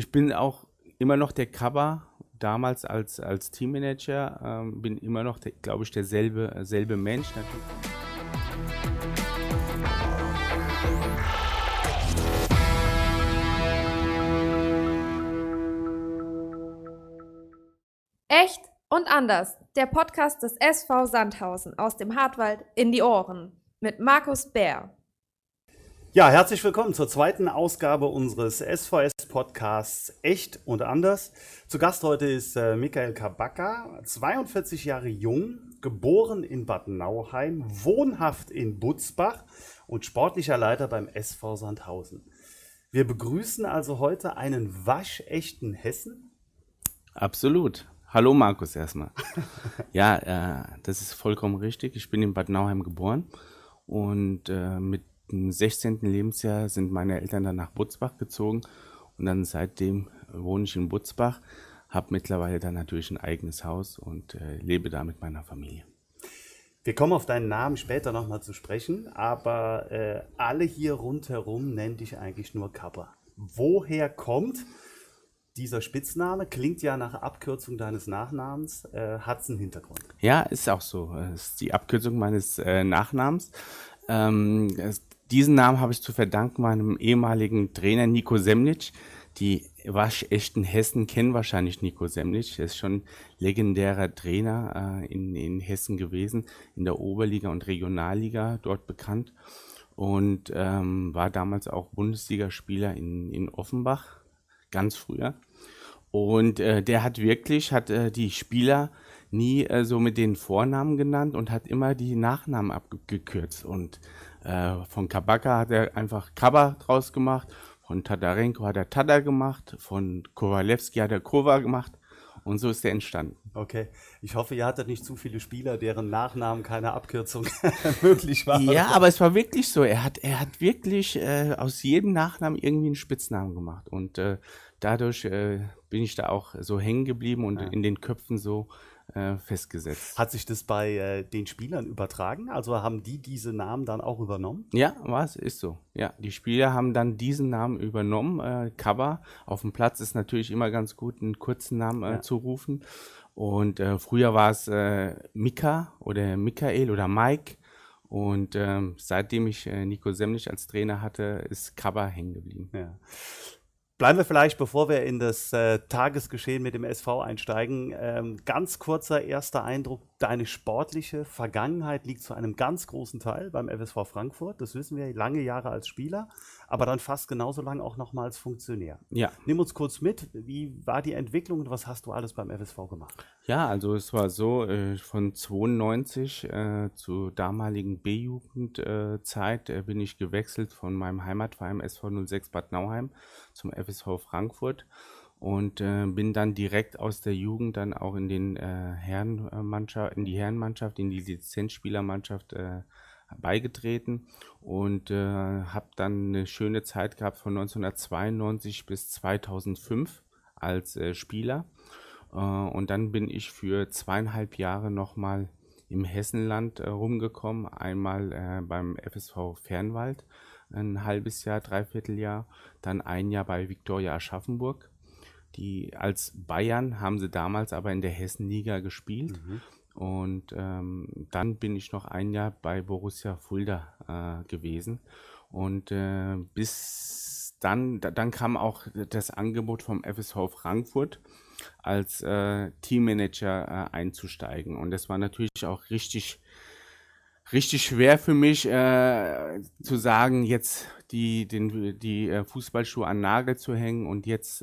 ich bin auch immer noch der Cover, damals als, als Teammanager, ähm, bin immer noch, glaube ich, derselbe selbe Mensch. Natürlich. Echt und anders. Der Podcast des SV Sandhausen aus dem Hartwald in die Ohren mit Markus Bär. Ja, herzlich willkommen zur zweiten Ausgabe unseres SVS-Podcasts Echt und Anders. Zu Gast heute ist äh, Michael Kabaka, 42 Jahre jung, geboren in Bad Nauheim, wohnhaft in Butzbach und sportlicher Leiter beim SV Sandhausen. Wir begrüßen also heute einen waschechten Hessen. Absolut. Hallo Markus erstmal. ja, äh, das ist vollkommen richtig. Ich bin in Bad Nauheim geboren und äh, mit dem 16. Lebensjahr sind meine Eltern dann nach Butzbach gezogen und dann seitdem wohne ich in Butzbach, habe mittlerweile dann natürlich ein eigenes Haus und äh, lebe da mit meiner Familie. Wir kommen auf deinen Namen später nochmal zu sprechen, aber äh, alle hier rundherum nennen dich eigentlich nur Kappa. Woher kommt dieser Spitzname klingt ja nach Abkürzung deines Nachnamens. Äh, Hat es einen Hintergrund? Ja, ist auch so. Es ist die Abkürzung meines äh, Nachnamens. Ähm, es, diesen Namen habe ich zu verdanken meinem ehemaligen Trainer Nico Semnitsch. Die waschechten Hessen kennen wahrscheinlich Nico Semnitsch. Er ist schon legendärer Trainer äh, in, in Hessen gewesen, in der Oberliga und Regionalliga dort bekannt und ähm, war damals auch Bundesligaspieler in, in Offenbach, ganz früher. Und äh, der hat wirklich, hat äh, die Spieler nie äh, so mit den Vornamen genannt und hat immer die Nachnamen abgekürzt. Und äh, von Kabaka hat er einfach Kaba draus gemacht, von Tadarenko hat er Tada gemacht, von Kowalewski hat er Kova gemacht. Und so ist er entstanden. Okay. Ich hoffe, ihr hattet nicht zu viele Spieler, deren Nachnamen keine Abkürzung möglich war. Ja, aber es war wirklich so. Er hat, er hat wirklich äh, aus jedem Nachnamen irgendwie einen Spitznamen gemacht. Und äh, dadurch äh, bin ich da auch so hängen geblieben und ja. in den Köpfen so äh, festgesetzt. Hat sich das bei äh, den Spielern übertragen? Also haben die diese Namen dann auch übernommen? Ja, was ist so. Ja, die Spieler haben dann diesen Namen übernommen. Äh, Cover auf dem Platz ist natürlich immer ganz gut, einen kurzen Namen äh, ja. zu rufen. Und äh, früher war es Mika oder Michael oder Mike. Und ähm, seitdem ich äh, Nico Semnich als Trainer hatte, ist Kaba hängen geblieben. Ja. Bleiben wir vielleicht, bevor wir in das äh, Tagesgeschehen mit dem SV einsteigen, ähm, ganz kurzer erster Eindruck. Deine sportliche Vergangenheit liegt zu einem ganz großen Teil beim FSV Frankfurt. Das wissen wir, lange Jahre als Spieler, aber dann fast genauso lange auch nochmal als Funktionär. Ja. Nimm uns kurz mit, wie war die Entwicklung und was hast du alles beim FSV gemacht? Ja, also es war so, äh, von 92 äh, zur damaligen B-Jugendzeit äh, bin ich gewechselt von meinem Heimatverein SV 06 Bad Nauheim zum FSV Frankfurt und äh, bin dann direkt aus der Jugend dann auch in den äh, Herrenmannschaft, in die Herrenmannschaft, in die Lizenzspielermannschaft äh, beigetreten. Und äh, habe dann eine schöne Zeit gehabt von 1992 bis 2005 als äh, Spieler. Äh, und dann bin ich für zweieinhalb Jahre nochmal im Hessenland rumgekommen, einmal beim FSV Fernwald ein halbes Jahr, dreiviertel Jahr, dann ein Jahr bei Viktoria Aschaffenburg. Die als Bayern haben sie damals aber in der Hessenliga gespielt. Mhm. Und ähm, dann bin ich noch ein Jahr bei Borussia Fulda äh, gewesen. Und äh, bis dann, dann kam auch das Angebot vom FSV Frankfurt als äh, Teammanager äh, einzusteigen. Und das war natürlich auch richtig richtig schwer für mich äh, zu sagen, jetzt die, den, die äh, Fußballschuhe an Nagel zu hängen und jetzt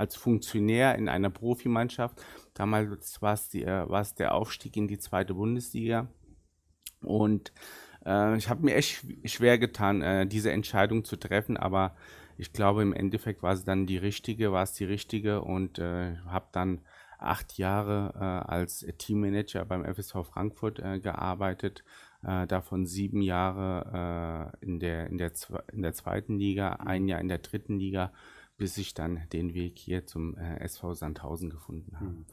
als Funktionär in einer Profimannschaft. Damals war es, äh, war es der Aufstieg in die zweite Bundesliga. Und äh, ich habe mir echt schwer getan, äh, diese Entscheidung zu treffen, aber ich glaube, im Endeffekt war es dann die richtige, war es die richtige und äh, habe dann acht Jahre äh, als Teammanager beim FSV Frankfurt äh, gearbeitet, äh, davon sieben Jahre äh, in, der, in, der, in der zweiten Liga, ein Jahr in der dritten Liga, bis ich dann den Weg hier zum äh, SV Sandhausen gefunden habe. Hm.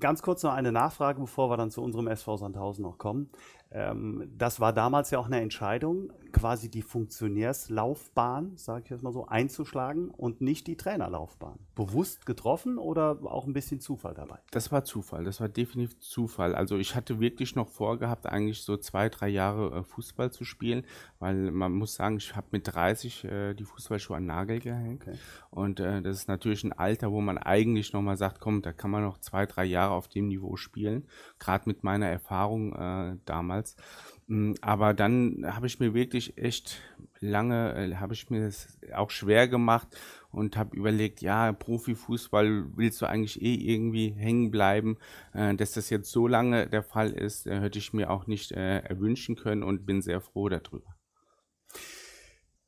Ganz kurz noch eine Nachfrage, bevor wir dann zu unserem SV Sandhausen noch kommen. Ähm, das war damals ja auch eine Entscheidung, quasi die Funktionärslaufbahn, sage ich jetzt mal so, einzuschlagen und nicht die Trainerlaufbahn. Bewusst getroffen oder auch ein bisschen Zufall dabei? Das war Zufall, das war definitiv Zufall. Also ich hatte wirklich noch vorgehabt, eigentlich so zwei, drei Jahre äh, Fußball zu spielen, weil man muss sagen, ich habe mit 30 äh, die Fußballschuhe an den Nagel gehängt. Okay. Und äh, das ist natürlich ein Alter, wo man eigentlich nochmal sagt, komm, da kann man noch zwei, drei Jahre auf dem Niveau spielen, gerade mit meiner Erfahrung äh, damals. Mm, aber dann habe ich mir wirklich echt lange, äh, habe ich mir das auch schwer gemacht und habe überlegt, ja, Profifußball willst du eigentlich eh irgendwie hängen bleiben. Äh, dass das jetzt so lange der Fall ist, äh, hätte ich mir auch nicht erwünschen können und bin sehr froh darüber.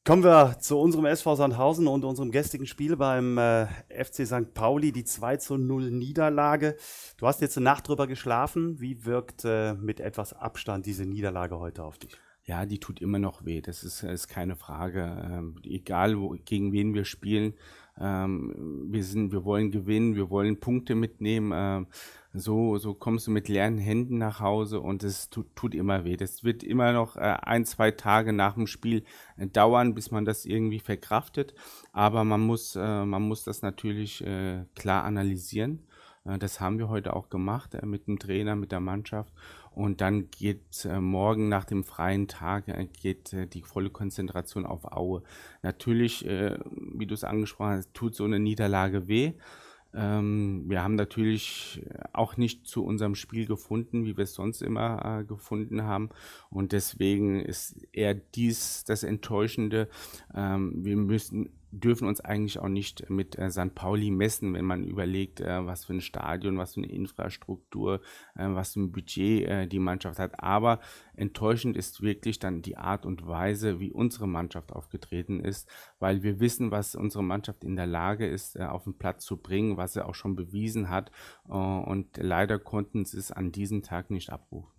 Kommen wir zu unserem SV Sandhausen und unserem gestrigen Spiel beim äh, FC St. Pauli, die 2 zu 0 Niederlage. Du hast jetzt eine Nacht drüber geschlafen. Wie wirkt äh, mit etwas Abstand diese Niederlage heute auf dich? Ja, die tut immer noch weh. Das ist, ist keine Frage. Ähm, egal, wo, gegen wen wir spielen, ähm, wir, sind, wir wollen gewinnen, wir wollen Punkte mitnehmen. Ähm, so, so kommst du mit leeren Händen nach Hause und es tut, tut immer weh. Das wird immer noch äh, ein, zwei Tage nach dem Spiel äh, dauern, bis man das irgendwie verkraftet. Aber man muss, äh, man muss das natürlich äh, klar analysieren. Äh, das haben wir heute auch gemacht mit dem Trainer, mit der Mannschaft. Und dann geht morgen nach dem freien Tag geht die volle Konzentration auf Aue. Natürlich, wie du es angesprochen hast, tut so eine Niederlage weh. Ähm, wir haben natürlich auch nicht zu unserem Spiel gefunden, wie wir es sonst immer äh, gefunden haben. Und deswegen ist eher dies das Enttäuschende. Ähm, wir müssen dürfen uns eigentlich auch nicht mit äh, St. Pauli messen, wenn man überlegt, äh, was für ein Stadion, was für eine Infrastruktur, äh, was für ein Budget äh, die Mannschaft hat. Aber enttäuschend ist wirklich dann die Art und Weise, wie unsere Mannschaft aufgetreten ist, weil wir wissen, was unsere Mannschaft in der Lage ist, äh, auf den Platz zu bringen, was sie auch schon bewiesen hat. Äh, und leider konnten sie es an diesem Tag nicht abrufen.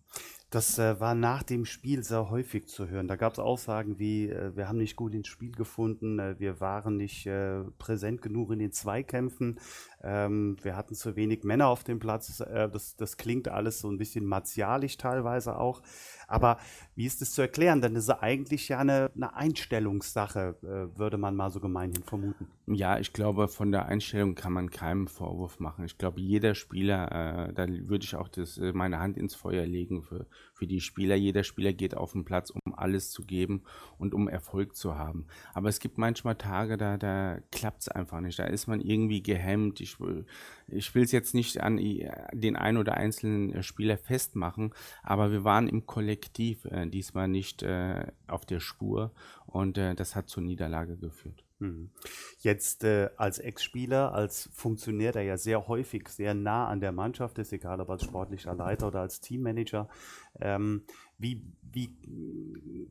Das äh, war nach dem Spiel sehr häufig zu hören. Da gab es Aussagen wie, äh, wir haben nicht gut ins Spiel gefunden, äh, wir waren nicht äh, präsent genug in den Zweikämpfen, ähm, wir hatten zu wenig Männer auf dem Platz. Äh, das, das klingt alles so ein bisschen martialisch teilweise auch. Aber wie ist das zu erklären? Denn das ist eigentlich ja eine, eine Einstellungssache, äh, würde man mal so gemeinhin vermuten. Ja, ich glaube, von der Einstellung kann man keinen Vorwurf machen. Ich glaube, jeder Spieler, äh, da würde ich auch das, äh, meine Hand ins Feuer legen für, für die Spieler. Jeder Spieler geht auf den Platz, um alles zu geben und um Erfolg zu haben. Aber es gibt manchmal Tage, da, da klappt es einfach nicht. Da ist man irgendwie gehemmt. Ich, ich will es jetzt nicht an den ein oder einzelnen äh, Spieler festmachen, aber wir waren im Kollektiv äh, diesmal nicht äh, auf der Spur und äh, das hat zur Niederlage geführt. Hm. Jetzt äh, als Ex-Spieler, als Funktionär, der ja sehr häufig sehr nah an der Mannschaft ist, egal ob als sportlicher Leiter oder als Teammanager, ähm, wie, wie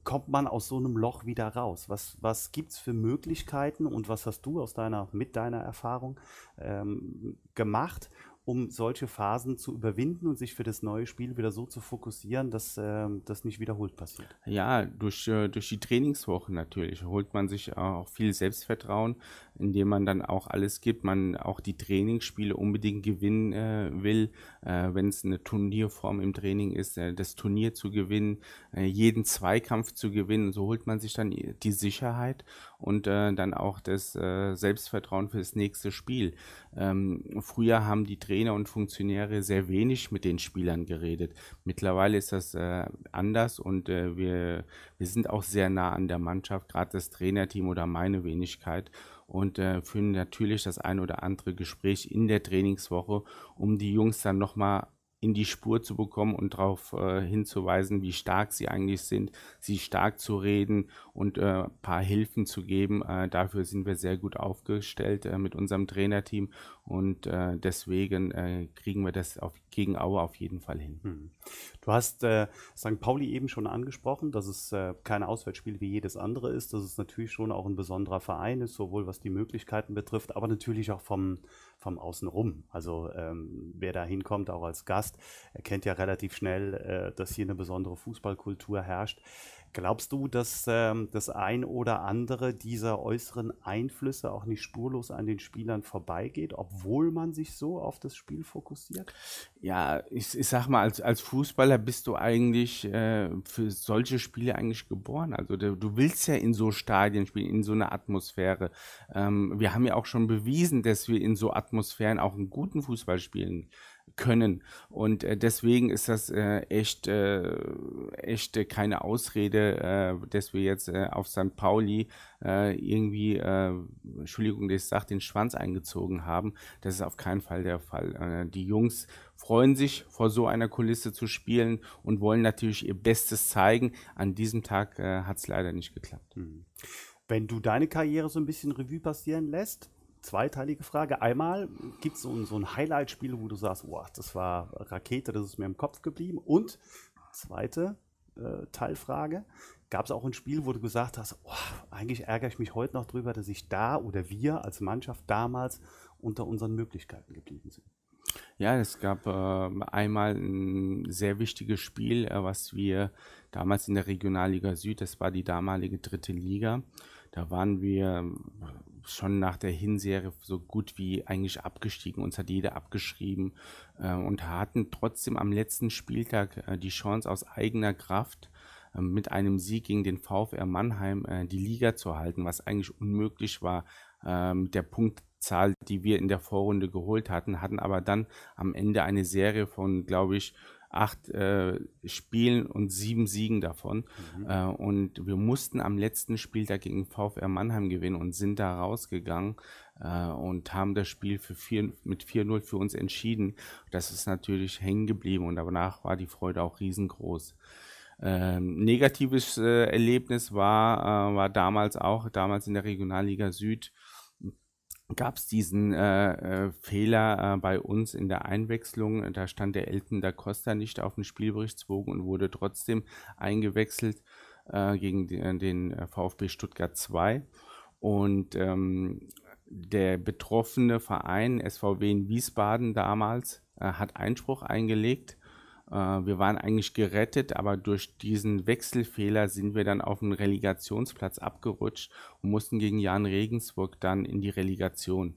kommt man aus so einem Loch wieder raus? Was, was gibt es für Möglichkeiten und was hast du aus deiner, mit deiner Erfahrung ähm, gemacht, um solche Phasen zu überwinden und sich für das neue Spiel wieder so zu fokussieren, dass äh, das nicht wiederholt passiert? Ja, durch, äh, durch die Trainingswochen natürlich holt man sich auch viel Selbstvertrauen, indem man dann auch alles gibt, man auch die Trainingsspiele unbedingt gewinnen äh, will, äh, wenn es eine Turnierform im Training ist, äh, das Turnier zu gewinnen, äh, jeden Zweikampf zu gewinnen. So holt man sich dann die Sicherheit und äh, dann auch das äh, Selbstvertrauen für das nächste Spiel. Ähm, früher haben die Trainer und Funktionäre sehr wenig mit den Spielern geredet. Mittlerweile ist das anders und wir, wir sind auch sehr nah an der Mannschaft, gerade das Trainerteam oder meine Wenigkeit und äh, führen natürlich das ein oder andere Gespräch in der Trainingswoche, um die Jungs dann nochmal in die Spur zu bekommen und darauf äh, hinzuweisen, wie stark sie eigentlich sind, sie stark zu reden und äh, ein paar Hilfen zu geben. Äh, dafür sind wir sehr gut aufgestellt äh, mit unserem Trainerteam und äh, deswegen äh, kriegen wir das auf, gegen Aue auf jeden Fall hin. Hm. Du hast St. Pauli eben schon angesprochen, dass es kein Auswärtsspiel wie jedes andere ist, dass es natürlich schon auch ein besonderer Verein ist, sowohl was die Möglichkeiten betrifft, aber natürlich auch vom, vom Außenrum. Also ähm, wer da hinkommt, auch als Gast, Gast. Er kennt ja relativ schnell, äh, dass hier eine besondere Fußballkultur herrscht. Glaubst du, dass ähm, das ein oder andere dieser äußeren Einflüsse auch nicht spurlos an den Spielern vorbeigeht, obwohl man sich so auf das Spiel fokussiert? Ja, ich, ich sag mal, als, als Fußballer bist du eigentlich äh, für solche Spiele eigentlich geboren. Also du, du, willst ja in so Stadien spielen, in so einer Atmosphäre. Ähm, wir haben ja auch schon bewiesen, dass wir in so Atmosphären auch einen guten Fußball spielen können. Und äh, deswegen ist das äh, echt, äh, echt äh, keine Ausrede, äh, dass wir jetzt äh, auf St. Pauli äh, irgendwie, äh, Entschuldigung, dass ich sage, den Schwanz eingezogen haben. Das ist auf keinen Fall der Fall. Äh, die Jungs freuen sich, vor so einer Kulisse zu spielen und wollen natürlich ihr Bestes zeigen. An diesem Tag äh, hat es leider nicht geklappt. Hm. Wenn du deine Karriere so ein bisschen Revue passieren lässt, zweiteilige Frage. Einmal gibt es so, so, ein Highlight-Spiel, wo du sagst, wow, das war Rakete, das ist mir im Kopf geblieben. Und zweite äh, Teilfrage, gab es auch ein Spiel, wo du gesagt hast, oh, eigentlich ärgere ich mich heute noch drüber, dass ich da oder wir als Mannschaft damals unter unseren Möglichkeiten geblieben sind? Ja, es gab äh, einmal ein sehr wichtiges Spiel, äh, was wir damals in der Regionalliga Süd, das war die damalige dritte Liga, da waren wir schon nach der Hinserie so gut wie eigentlich abgestiegen. Uns hat jeder abgeschrieben äh, und hatten trotzdem am letzten Spieltag äh, die Chance aus eigener Kraft äh, mit einem Sieg gegen den VfR Mannheim äh, die Liga zu halten, was eigentlich unmöglich war äh, mit der Punktzahl, die wir in der Vorrunde geholt hatten, hatten aber dann am Ende eine Serie von, glaube ich, acht äh, Spielen und sieben Siegen davon. Mhm. Äh, und wir mussten am letzten Spieltag gegen VfR Mannheim gewinnen und sind da rausgegangen äh, und haben das Spiel für vier, mit 4-0 für uns entschieden. Das ist natürlich hängen geblieben und danach war die Freude auch riesengroß. Ähm, negatives äh, Erlebnis war, äh, war damals auch, damals in der Regionalliga Süd, gab es diesen äh, äh, Fehler äh, bei uns in der Einwechslung. Da stand der Elton da Costa nicht auf dem Spielberichtsbogen und wurde trotzdem eingewechselt äh, gegen den, den äh, VfB Stuttgart 2. Und ähm, der betroffene Verein SVW in Wiesbaden damals äh, hat Einspruch eingelegt äh, wir waren eigentlich gerettet, aber durch diesen Wechselfehler sind wir dann auf den Relegationsplatz abgerutscht und mussten gegen Jan Regensburg dann in die Relegation.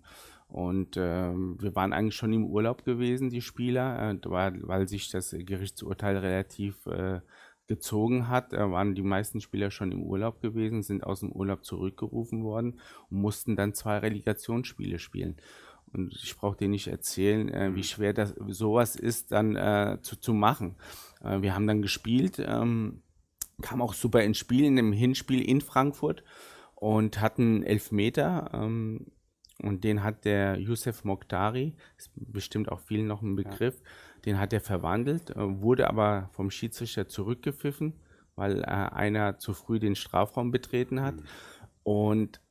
Und ähm, wir waren eigentlich schon im Urlaub gewesen, die Spieler, äh, weil, weil sich das Gerichtsurteil relativ äh, gezogen hat, äh, waren die meisten Spieler schon im Urlaub gewesen, sind aus dem Urlaub zurückgerufen worden und mussten dann zwei Relegationsspiele spielen. Und ich brauche dir nicht erzählen, äh, wie schwer das sowas ist, dann äh, zu, zu machen. Äh, wir haben dann gespielt, ähm, kam auch super ins Spiel, in dem Hinspiel in Frankfurt und hatten Elfmeter. Ähm, und den hat der Youssef Mokhtari, ist bestimmt auch vielen noch ein Begriff, ja. den hat er verwandelt, äh, wurde aber vom Schiedsrichter zurückgepfiffen, weil äh, einer zu früh den Strafraum betreten hat. Mhm. Und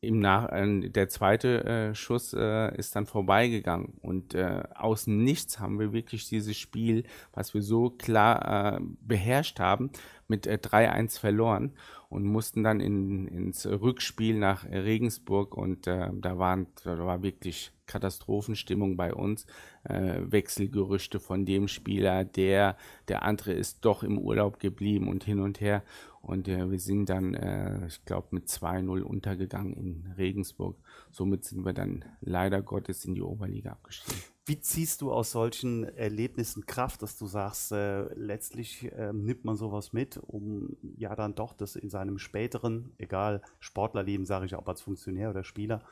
im Nach äh, der zweite äh, Schuss äh, ist dann vorbeigegangen und äh, aus Nichts haben wir wirklich dieses Spiel, was wir so klar äh, beherrscht haben, mit äh, 3-1 verloren und mussten dann in, ins Rückspiel nach Regensburg und äh, da, waren, da war wirklich Katastrophenstimmung bei uns. Äh, Wechselgerüchte von dem Spieler, der, der andere ist doch im Urlaub geblieben und hin und her. Und äh, wir sind dann, äh, ich glaube, mit 2-0 untergegangen in Regensburg. Somit sind wir dann leider Gottes in die Oberliga abgestiegen. Wie ziehst du aus solchen Erlebnissen Kraft, dass du sagst, äh, letztlich äh, nimmt man sowas mit, um ja dann doch das in seinem späteren, egal Sportlerleben, sage ich, ob als Funktionär oder Spieler,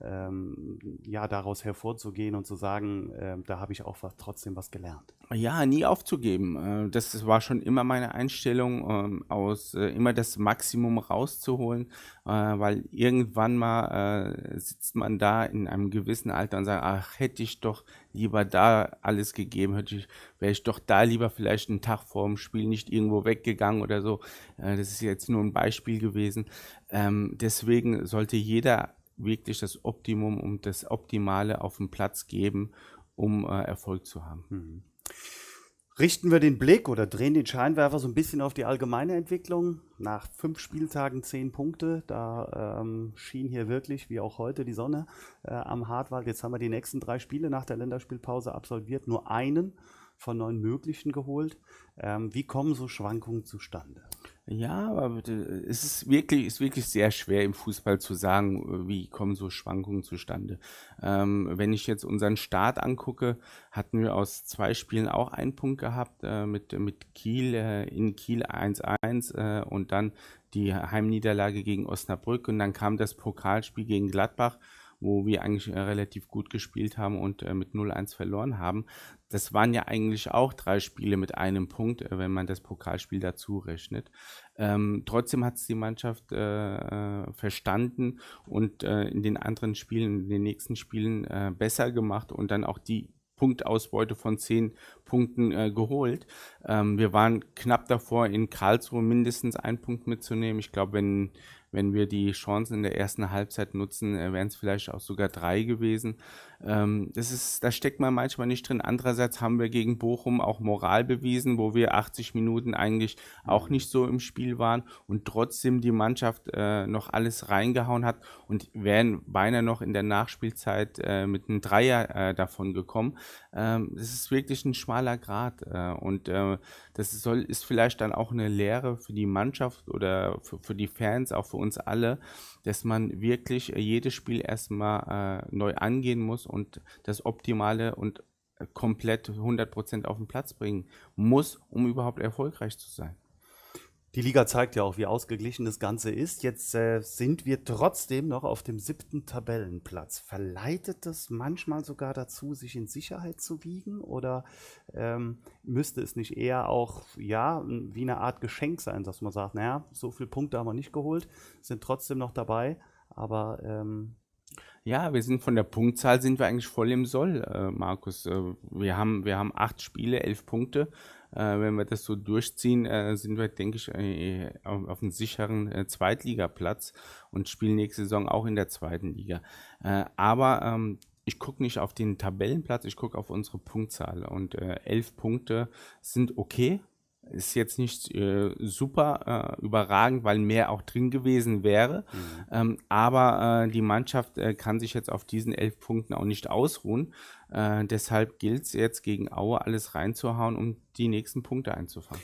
ähm, ja, daraus hervorzugehen und zu sagen, äh, da habe ich auch was, trotzdem was gelernt. Ja, nie aufzugeben. Äh, das war schon immer meine Einstellung, ähm, aus äh, immer das Maximum rauszuholen, äh, weil irgendwann mal sitzt man da in einem gewissen Alter und sagt, ach, hätte ich doch lieber da alles gegeben, hätte ich, wäre ich doch da lieber vielleicht einen Tag vor dem Spiel nicht irgendwo weggegangen oder so. Das ist jetzt nur ein Beispiel gewesen. Ähm, deswegen sollte jeder wirklich das Optimum und das Optimale auf den Platz geben, um äh, Erfolg zu haben. Mhm. Richten wir den Blick oder drehen den Scheinwerfer so ein bisschen auf die allgemeine Entwicklung. Nach fünf Spieltagen zehn Punkte, da ähm, schien hier wirklich, wie auch heute, die Sonne äh, am Hartwald. Jetzt haben wir die nächsten drei Spiele nach der Länderspielpause absolviert, nur einen von neun möglichen geholt. Ähm, wie kommen so Schwankungen zustande? Ja, aber es ist wirklich, ist wirklich sehr schwer im Fußball zu sagen, wie kommen so Schwankungen zustande. Ähm, wenn ich jetzt unseren Start angucke, hatten wir aus zwei Spielen auch einen Punkt gehabt, äh, mit, mit Kiel, äh, in Kiel 1-1 äh, und dann die Heimniederlage gegen Osnabrück und dann kam das Pokalspiel gegen Gladbach wo wir eigentlich äh, relativ gut gespielt haben und äh, mit 0-1 verloren haben. Das waren ja eigentlich auch drei Spiele mit einem Punkt, äh, wenn man das Pokalspiel dazu rechnet. Ähm, trotzdem hat es die Mannschaft äh, äh, verstanden und äh, in den anderen Spielen, in den nächsten Spielen besser gemacht und dann auch die Punktausbeute von zehn Punkten äh, geholt. Ähm, wir waren knapp davor, in Karlsruhe mindestens einen Punkt mitzunehmen. Ich glaube, wenn wenn wir die Chancen in der ersten Halbzeit nutzen, äh, wären es vielleicht auch sogar drei gewesen. Ähm, das ist, da steckt man manchmal nicht drin. Andererseits haben wir gegen Bochum auch Moral bewiesen, wo wir 80 Minuten eigentlich auch nicht so im Spiel waren und trotzdem die Mannschaft äh, noch alles reingehauen hat und wären beinahe noch in der Nachspielzeit äh, mit einem Dreier äh, davon gekommen. Ähm, das ist wirklich ein schmaler Grad äh, und äh, das soll, ist vielleicht dann auch eine Lehre für die Mannschaft oder für, für die Fans, auch für uns alle, dass man wirklich äh, jedes Spiel erstmal äh, neu angehen muss und das Optimale und äh, komplett 100% auf den Platz bringen muss, um überhaupt erfolgreich zu sein. Die Liga zeigt ja auch, wie ausgeglichen das Ganze ist. Jetzt äh, sind wir trotzdem noch auf dem siebten Tabellenplatz. Verleitet das manchmal sogar dazu, sich in Sicherheit zu wiegen? Oder ähm, müsste es nicht eher auch, ja, wie eine Art Geschenk sein, dass man sagt, naja, so viele Punkte haben wir nicht geholt, sind trotzdem noch dabei, aber ähm, ja, wir sind von der Punktzahl sind wir eigentlich voll im Soll, äh, Markus. Äh, wir haben wir haben acht Spiele, elf Punkte. Äh, wenn wir das so durchziehen, äh, sind wir, denke ich, äh, auf, einem sicheren Zweitligaplatz und spielen nächste Saison auch in der zweiten Liga. Aber ähm, ich gucke nicht auf den Tabellenplatz, ich gucke auf unsere Punktzahl. Und elf Punkte sind okay, ist jetzt nicht äh, super äh, überragend, weil mehr auch drin gewesen wäre. Mhm. Ähm, aber äh, die Mannschaft äh, kann sich jetzt auf diesen elf Punkten auch nicht ausruhen. Äh, deshalb gilt es jetzt gegen Aue alles reinzuhauen, um die nächsten Punkte einzufangen.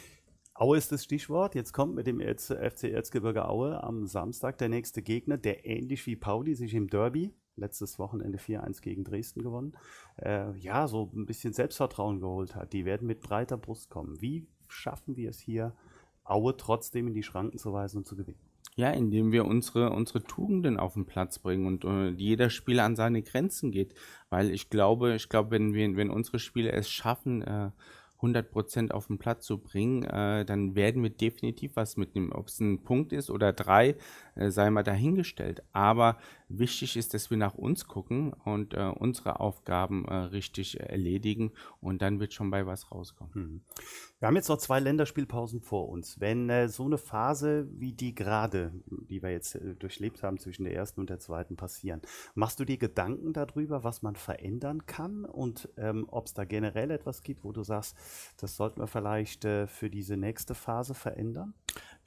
Aue ist das Stichwort. Jetzt kommt mit dem FC Erzgebirge Aue am Samstag der nächste Gegner, der ähnlich wie Pauli sich im Derby letztes Wochenende 4-1 gegen Dresden gewonnen, äh, ja, so ein bisschen Selbstvertrauen geholt hat. Die werden mit breiter Brust kommen. Wie schaffen wir es hier, Aue trotzdem in die Schranken zu weisen und zu gewinnen? Ja, indem wir unsere, unsere Tugenden auf den Platz bringen und äh, jeder Spieler an seine Grenzen geht. Weil ich glaube, ich glaube, wenn wir, wenn unsere Spieler es schaffen, äh, 100% auf den Platz zu bringen, äh, dann werden wir definitiv was mitnehmen. Ob es ein Punkt ist oder drei, äh, sei mal dahingestellt. Aber wichtig ist, dass wir nach uns gucken und äh, unsere Aufgaben äh, richtig erledigen und dann wird schon bei was rauskommen. Hm. Wir haben jetzt noch zwei Länderspielpausen vor uns. Wenn äh, so eine Phase wie die gerade, die wir jetzt äh, durchlebt haben zwischen der ersten und der zweiten passieren, machst du dir Gedanken darüber, was man verändern kann und ähm, ob es da generell etwas gibt, wo du sagst, das sollten wir vielleicht äh, für diese nächste Phase verändern?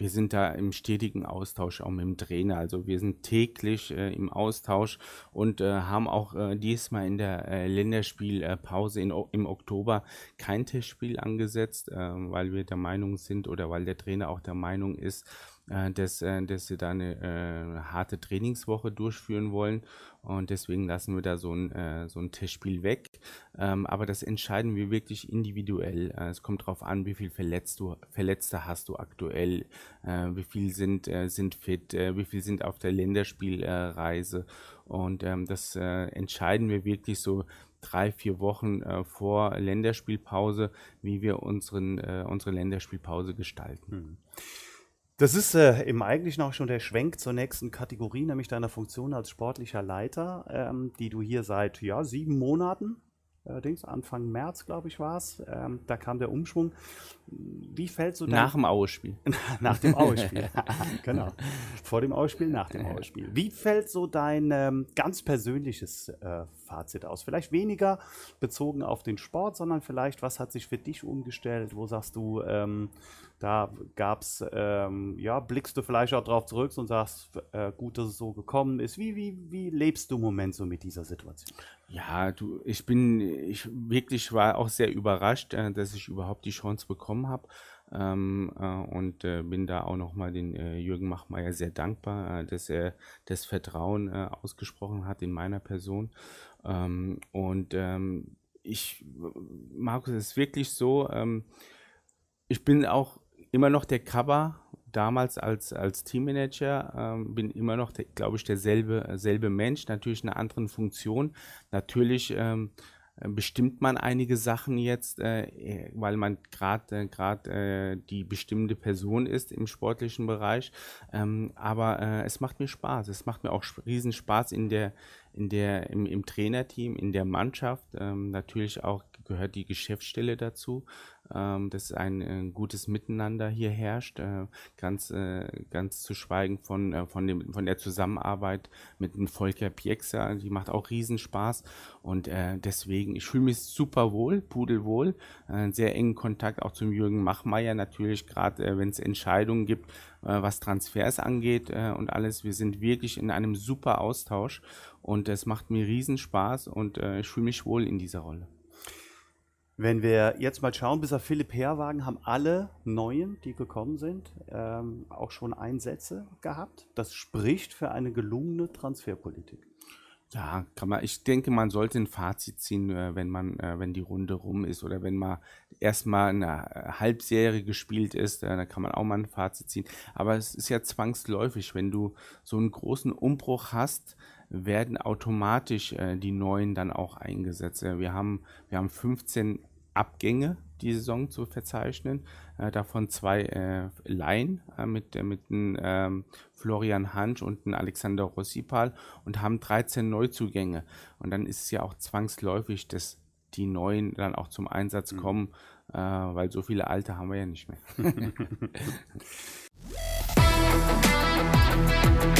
Wir sind da im stetigen Austausch auch mit dem Trainer. Also wir sind täglich äh, im Austausch und äh, haben auch äh, diesmal in der äh, Länderspielpause in, im Oktober kein Testspiel angesetzt, äh, weil wir der Meinung sind oder weil der Trainer auch der Meinung ist, äh, dass, äh, dass sie da eine äh, harte Trainingswoche durchführen wollen. Und deswegen lassen wir da so ein, äh, so ein Testspiel weg. Ähm, aber das entscheiden wir wirklich individuell. Äh, es kommt darauf an, wie viel Verletzt Verletzte hast du aktuell, äh, wie viel sind, äh, sind fit, äh, wie viel sind auf der Länderspielreise. Und ähm, das äh, entscheiden wir wirklich so drei, vier Wochen äh, vor Länderspielpause, wie wir unseren, äh, unsere Länderspielpause gestalten. Hm. Das ist äh, im Eigentlichen auch schon der Schwenk zur nächsten Kategorie, nämlich deiner Funktion als sportlicher Leiter, ähm, die du hier seit ja, sieben Monaten, allerdings Anfang März, glaube ich, war es, ähm, da kam der Umschwung. Wie fällt so dein... Nach dem Ausspiel. nach dem Ausspiel, genau. Vor dem Ausspiel, nach dem Ausspiel. Wie fällt so dein ähm, ganz persönliches äh, Fazit aus? Vielleicht weniger bezogen auf den Sport, sondern vielleicht, was hat sich für dich umgestellt? Wo sagst du, ähm, da gab es, ähm, ja, blickst du vielleicht auch drauf zurück und sagst, äh, gut, dass es so gekommen ist. Wie, wie, wie lebst du im Moment so mit dieser Situation? Ja, du, ich bin, ich wirklich war auch sehr überrascht, äh, dass ich überhaupt die Chance bekommen habe. Ähm, äh, und äh, bin da auch nochmal den äh, Jürgen Machmeier sehr dankbar, äh, dass er das Vertrauen äh, ausgesprochen hat in meiner Person. Ähm, und ähm, ich, Markus, es ist wirklich so, ähm, ich bin auch immer noch der Cover damals als, als Teammanager, ähm, bin immer noch, glaube ich, derselbe selbe Mensch, natürlich in einer anderen Funktion. Natürlich ähm, bestimmt man einige Sachen jetzt, äh, weil man gerade gerade äh, die bestimmte Person ist im sportlichen Bereich. Ähm, aber äh, es macht mir Spaß. Es macht mir auch riesen Spaß in der in der im, im Trainerteam, in der Mannschaft. Ähm, natürlich auch gehört die Geschäftsstelle dazu. Ähm, dass ein äh, gutes Miteinander hier herrscht, äh, ganz, äh, ganz zu schweigen von, äh, von, dem, von der Zusammenarbeit mit dem Volker Pieksa, die macht auch Riesenspaß. Und äh, deswegen, ich fühle mich super wohl, pudelwohl, äh, sehr engen Kontakt auch zum Jürgen Machmeier natürlich, gerade wenn es Entscheidungen gibt, was Transfers angeht und alles, wir sind wirklich in einem super Austausch. Und es macht mir Riesenspaß und ich fühle mich wohl in dieser Rolle. Wenn wir jetzt mal schauen, bis auf Philipp Herwagen haben alle Neuen, die gekommen sind, ähm, auch schon Einsätze gehabt. Das spricht für eine gelungene Transferpolitik. Ja, kann man, ich denke, man sollte ein Fazit ziehen, äh, wenn man, äh, wenn die Runde rum ist oder wenn man erstmal eine Halbserie gespielt ist, äh, dann kann man auch mal ein Fazit ziehen. Aber es ist ja zwangsläufig, wenn du so einen großen Umbruch hast, werden automatisch äh, die neuen dann auch eingesetzt. wir haben, wir haben 15 Abgänge die Saison zu verzeichnen, äh, davon zwei äh, Laien äh, mit, äh, mit ähm, Florian Hansch und einem Alexander Rossipal und haben 13 Neuzugänge. Und dann ist es ja auch zwangsläufig, dass die neuen dann auch zum Einsatz mhm. kommen, äh, weil so viele alte haben wir ja nicht mehr.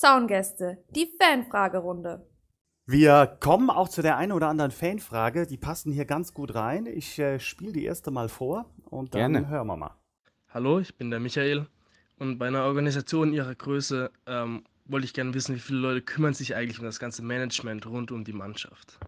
Zaungäste, die Fanfragerunde. Wir kommen auch zu der einen oder anderen Fanfrage. Die passen hier ganz gut rein. Ich äh, spiele die erste mal vor und dann Gerne. hören wir mal. Hallo, ich bin der Michael und bei einer Organisation Ihrer Größe ähm, wollte ich gerne wissen, wie viele Leute kümmern sich eigentlich um das ganze Management rund um die Mannschaft.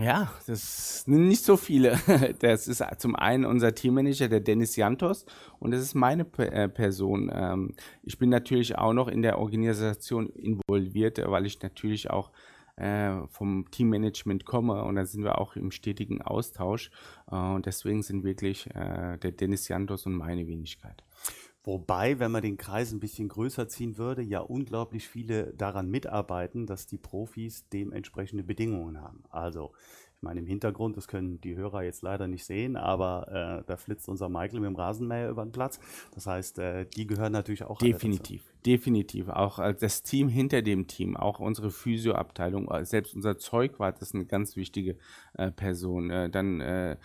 Ja, das sind nicht so viele. Das ist zum einen unser Teammanager, der Dennis Jantos, und das ist meine äh, Person. Ähm, ich bin natürlich auch noch in der Organisation involviert, weil ich natürlich auch äh, vom Teammanagement komme und da sind wir auch im stetigen Austausch. Äh, und deswegen sind wirklich der Dennis Jantos und meine Wenigkeit. Wobei, wenn man den Kreis ein bisschen größer ziehen würde, ja unglaublich viele daran mitarbeiten, dass die Profis dementsprechende Bedingungen haben. Also, ich meine, im Hintergrund, das können die Hörer jetzt leider nicht sehen, aber äh, da flitzt unser Michael mit dem Rasenmäher über den Platz. Das heißt, äh, die gehören natürlich auch. Definitiv, definitiv. Auch das Team hinter dem Team, auch unsere Physioabteilung, äh, selbst unser Zeugwart ist eine ganz wichtige äh, Person. Äh, dann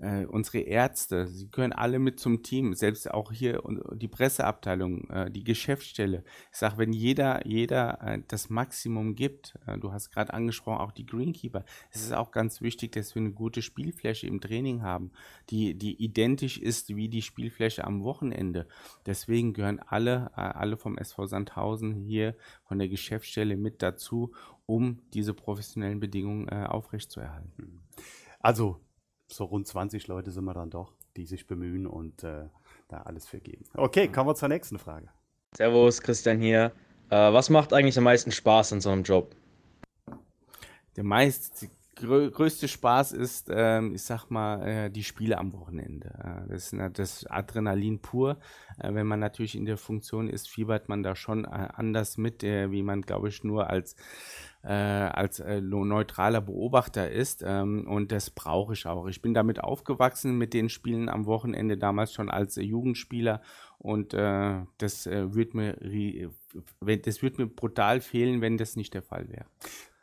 äh, unsere Ärzte, sie gehören alle mit zum Team, selbst auch hier die Presseabteilung, äh, die Geschäftsstelle. Ich sage, wenn jeder, jeder äh, das Maximum gibt, äh, du hast gerade angesprochen, auch die Greenkeeper, es ist auch ganz wichtig, dass wir eine gute Spielfläche im Training haben, die, die identisch ist wie die Spielfläche am Wochenende. Deswegen gehören alle, äh, alle vom SV Sandhausen hier von der Geschäftsstelle mit dazu, um diese professionellen Bedingungen äh, aufrechtzuerhalten. Also so rund 20 Leute sind wir dann doch, die sich bemühen und äh, da alles für geben. Okay, kommen wir zur nächsten Frage. Servus, Christian hier. Äh, was macht eigentlich am meisten Spaß in so einem Job? Der meiste, grö größte Spaß ist, ähm, ich sag mal, äh, die Spiele am Wochenende. Äh, das ist das Adrenalin pur. Äh, wenn man natürlich in der Funktion ist, fiebert man da schon äh, anders mit, äh, wie man, glaube ich, nur als äh, als äh, neutraler Beobachter ist. Ähm, und das brauche ich auch. Ich bin damit aufgewachsen mit den Spielen am Wochenende, damals schon als äh, Jugendspieler. Und äh, das wird mir wird mir brutal fehlen, wenn das nicht der Fall wäre.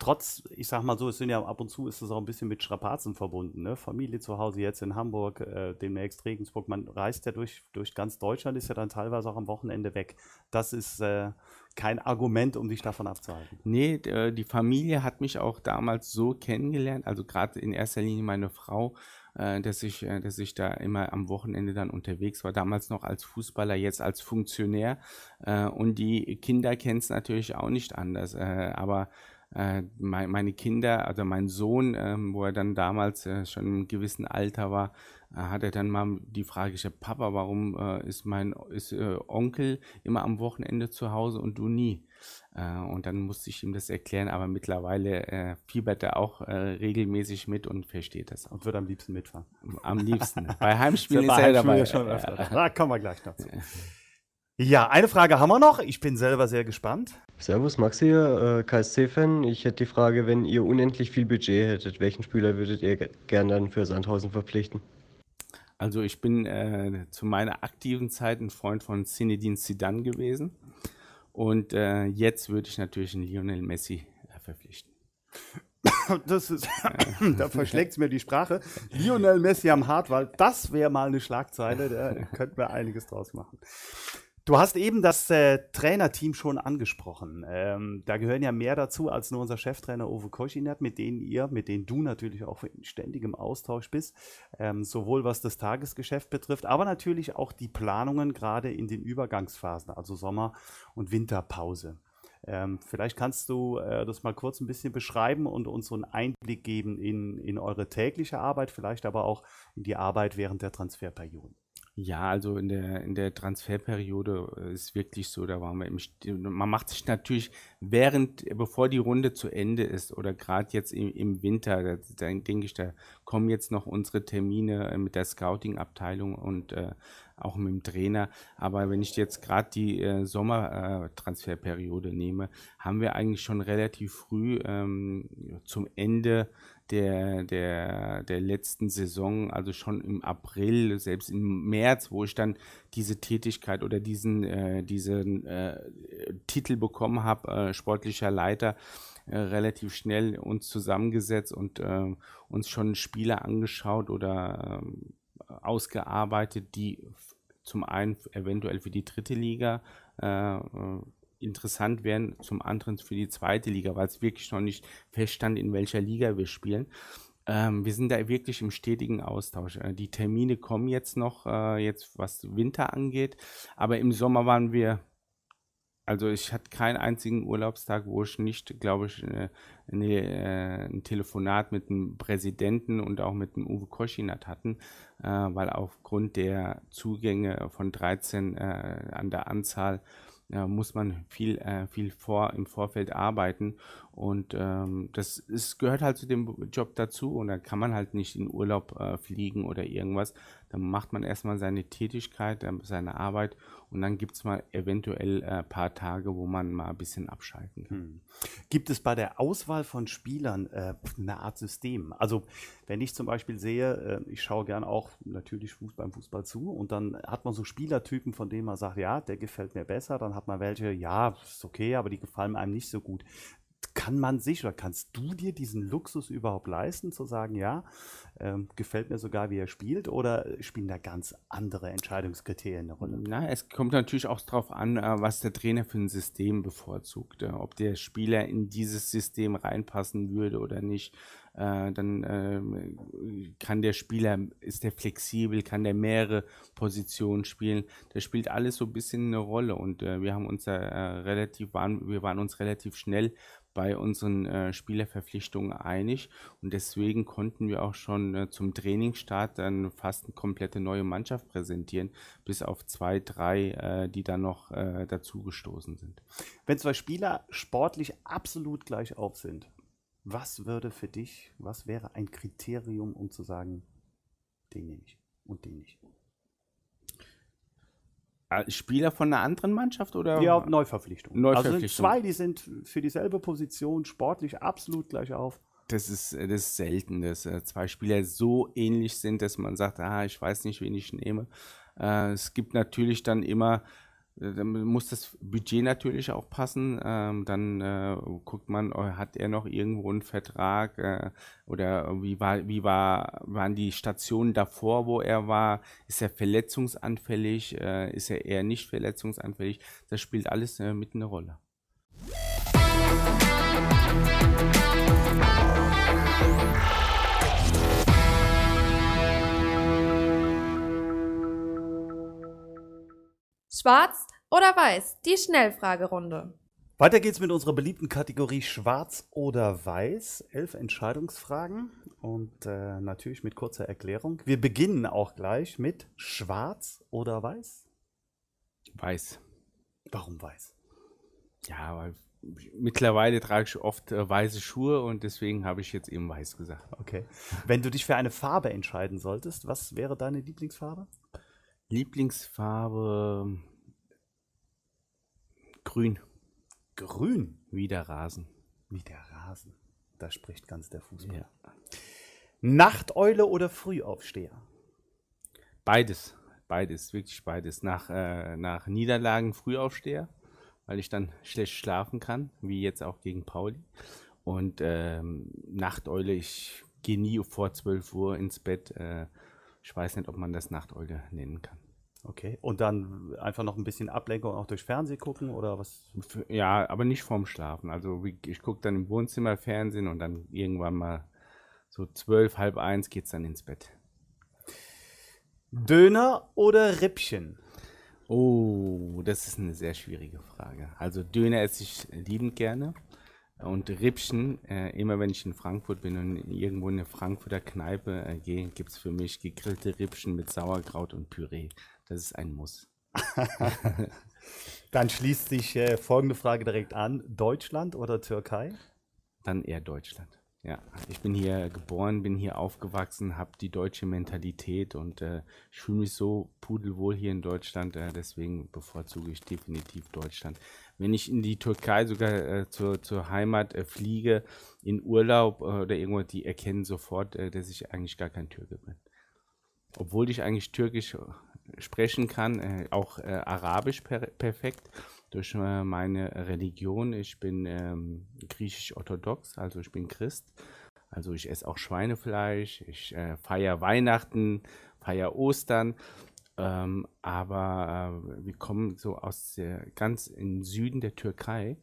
Trotz, ich sag mal so, es sind ja ab und zu ist es auch ein bisschen mit Strapazen verbunden. Ne? Familie zu Hause jetzt in Hamburg, äh, demnächst Regensburg. Man reist ja durch, durch ganz Deutschland, ist ja dann teilweise auch am Wochenende weg. Das ist äh, kein Argument, um dich davon abzuhalten. Nee, äh, die Familie hat mich auch damals so kennengelernt, also gerade in erster Linie meine Frau, äh, dass ich, äh, dass ich da immer am Wochenende dann unterwegs war. Damals noch als Fußballer, jetzt als Funktionär. Und die Kinder kennen es natürlich auch nicht anders. Aber meine Kinder, also mein Sohn, ähm, wo er dann damals schon im gewissen Alter war, hat er dann mal die Frage gestellt, Papa, warum äh, ist mein ist, äh, Onkel immer am Wochenende zu Hause und du nie? Äh, und dann musste ich ihm das erklären, aber mittlerweile äh, fiebert er auch äh, regelmäßig mit und versteht das auch. Und wird am liebsten mitfahren. Am liebsten. bei Heimspielen ist, er dabei. Schon öfter. Da kommen wir gleich noch zu. Ja, eine Frage haben wir noch. Ich bin selber sehr gespannt. Servus, Max hier, äh, KSC-Fan. Ich hätte die Frage, wenn ihr unendlich viel Budget hättet, welchen Spieler würdet ihr gerne dann für Sandhausen verpflichten? Also ich bin äh, zu meiner aktiven Zeit ein Freund von Zinedine Zidane gewesen. Und äh, jetzt würde ich natürlich einen Lionel Messi äh, verpflichten. Das ist, da verschlägt es mir die Sprache. Lionel Messi am Hartwald, das wäre mal eine Schlagzeile, da könnten wir einiges draus machen. Du hast eben das äh, Trainerteam schon angesprochen. Ähm, da gehören ja mehr dazu als nur unser Cheftrainer Uwe Koschinat, mit denen ihr, mit denen du natürlich auch in ständigem Austausch bist, ähm, sowohl was das Tagesgeschäft betrifft, aber natürlich auch die Planungen gerade in den Übergangsphasen, also Sommer- und Winterpause. Ähm, vielleicht kannst du äh, das mal kurz ein bisschen beschreiben und uns so einen Einblick geben in, in eure tägliche Arbeit, vielleicht aber auch in die Arbeit während der Transferperioden. Ja, also in der, in der Transferperiode äh, ist wirklich so, da waren wir im, St man macht sich natürlich während, bevor die Runde zu Ende ist oder gerade jetzt im, im Winter, da, da denke ich, da kommen jetzt noch unsere Termine äh, mit der Scouting-Abteilung und äh, auch mit dem Trainer. Aber wenn ich jetzt gerade die äh, Sommertransferperiode nehme, haben wir eigentlich schon relativ früh ähm, zum Ende der, der, der letzten Saison, also schon im April, selbst im März, wo ich dann diese Tätigkeit oder diesen, äh, diesen äh, Titel bekommen habe, äh, sportlicher Leiter, äh, relativ schnell uns zusammengesetzt und äh, uns schon Spiele angeschaut oder ähm, ausgearbeitet, die zum einen eventuell für die dritte Liga äh, interessant wären, zum anderen für die zweite Liga, weil es wirklich noch nicht feststand, in welcher Liga wir spielen. Ähm, wir sind da wirklich im stetigen Austausch. Äh, die Termine kommen jetzt noch, äh, jetzt was Winter angeht, aber im Sommer waren wir also ich hatte keinen einzigen Urlaubstag, wo ich nicht, glaube ich, äh, eine, äh, ein Telefonat mit dem Präsidenten und auch mit dem Uwe Koschinat hatten, äh, weil aufgrund der Zugänge von 13 äh, an der Anzahl äh, muss man viel, äh, viel vor, im Vorfeld arbeiten. Und ähm, das ist, gehört halt zu dem Job dazu. Und da kann man halt nicht in Urlaub fliegen oder irgendwas. Dann macht man erstmal seine Tätigkeit, seine Arbeit und dann gibt es mal eventuell ein äh, paar Tage, wo man mal ein bisschen abschalten kann. Hm. Gibt es bei der Auswahl von Spielern äh, eine Art System? Also wenn ich zum Beispiel sehe, äh, ich schaue gern auch natürlich beim Fußball zu und dann hat man so Spielertypen, von denen man sagt, ja, der gefällt mir besser. Dann hat man welche, ja, ist okay, aber die gefallen einem nicht so gut kann man sich oder kannst du dir diesen Luxus überhaupt leisten, zu sagen, ja, ähm, gefällt mir sogar, wie er spielt, oder spielen da ganz andere Entscheidungskriterien eine Rolle? Na, es kommt natürlich auch darauf an, äh, was der Trainer für ein System bevorzugt. Äh, ob der Spieler in dieses System reinpassen würde oder nicht. Äh, dann äh, kann der Spieler, ist der flexibel, kann der mehrere Positionen spielen. Das spielt alles so ein bisschen eine Rolle und wir haben uns relativ, waren, wir waren uns relativ schnell bei unseren äh, Spielerverpflichtungen einig und deswegen konnten wir auch schon äh, zum Trainingsstart dann fast eine komplette neue Mannschaft präsentieren, bis auf zwei, drei, äh, die dann noch äh, dazugestoßen sind. Wenn zwei Spieler sportlich absolut gleich auf sind, Was würde für dich, was wäre ein Kriterium, um zu sagen, den nehme ich und den nicht? Äh, Spieler von einer anderen Mannschaft oder? Ja, Neuverpflichtung. Neuverpflichtung. Also zwei, die sind für dieselbe Position sportlich absolut gleich auf. Das ist, das ist selten, dass äh, zwei Spieler so ähnlich sind, dass man sagt, ah, ich weiß nicht, wen ich nehme. Äh, es gibt natürlich dann immer, dann muss das Budget natürlich auch passen. Ähm, dann äh, guckt man, oh, hat er noch irgendwo einen Vertrag äh, oder wie war, wie war, waren die Stationen davor, wo er war? Ist er verletzungsanfällig? Äh, ist er eher nicht verletzungsanfällig? Das spielt alles äh, mit eine Rolle. Schwarz oder weiß? Die Schnellfragerunde. Weiter geht's mit unserer beliebten Kategorie Schwarz oder Weiß. Elf Entscheidungsfragen und äh, natürlich mit kurzer Erklärung. Wir beginnen auch gleich mit Schwarz oder Weiß. Weiß. Warum Weiß? Ja, weil mittlerweile trage ich oft äh, weiße Schuhe und deswegen habe ich jetzt eben weiß gesagt. Okay. Wenn du dich für eine Farbe entscheiden solltest, was wäre deine Lieblingsfarbe? Lieblingsfarbe grün, Grün. wie der Rasen. Wie der Rasen. Da spricht ganz der Fußball. Ja. Nachteule oder Frühaufsteher? Beides, beides, wirklich beides. Nach, äh, nach Niederlagen Frühaufsteher, weil ich dann schlecht schlafen kann, wie jetzt auch gegen Pauli. Und ähm, Nachteule, ich gehe nie vor 12 Uhr ins Bett. Äh, ich weiß nicht, ob man das Nachteule nennen kann. Okay. Und dann einfach noch ein bisschen Ablenkung auch durch Fernsehen gucken oder was? Ja, aber nicht vorm Schlafen. Also ich gucke dann im Wohnzimmer Fernsehen und dann irgendwann mal so zwölf, halb eins geht's dann ins Bett. Döner oder Rippchen? Oh, das ist eine sehr schwierige Frage. Also Döner esse ich liebend gerne. Und Rippchen, äh, immer wenn ich in Frankfurt bin und irgendwo in eine Frankfurter Kneipe äh, gehe, gibt es für mich gegrillte Rippchen mit Sauerkraut und Püree. Das ist ein Muss. Dann schließt sich äh, folgende Frage direkt an. Deutschland oder Türkei? Dann eher Deutschland. Ja, ich bin hier geboren, bin hier aufgewachsen, habe die deutsche Mentalität und äh, ich fühle mich so pudelwohl hier in Deutschland. Äh, deswegen bevorzuge ich definitiv Deutschland. Wenn ich in die Türkei sogar äh, zur, zur Heimat äh, fliege, in Urlaub äh, oder irgendwo, die erkennen sofort, äh, dass ich eigentlich gar kein Türke bin. Obwohl ich eigentlich Türkisch äh, sprechen kann, äh, auch Arabisch per perfekt durch meine Religion. Ich bin ähm, griechisch-orthodox, also ich bin Christ. Also ich esse auch Schweinefleisch, ich feiere Weihnachten, feiere Ostern. Ähm, aber äh, wir kommen so aus der, ganz im Süden der Türkei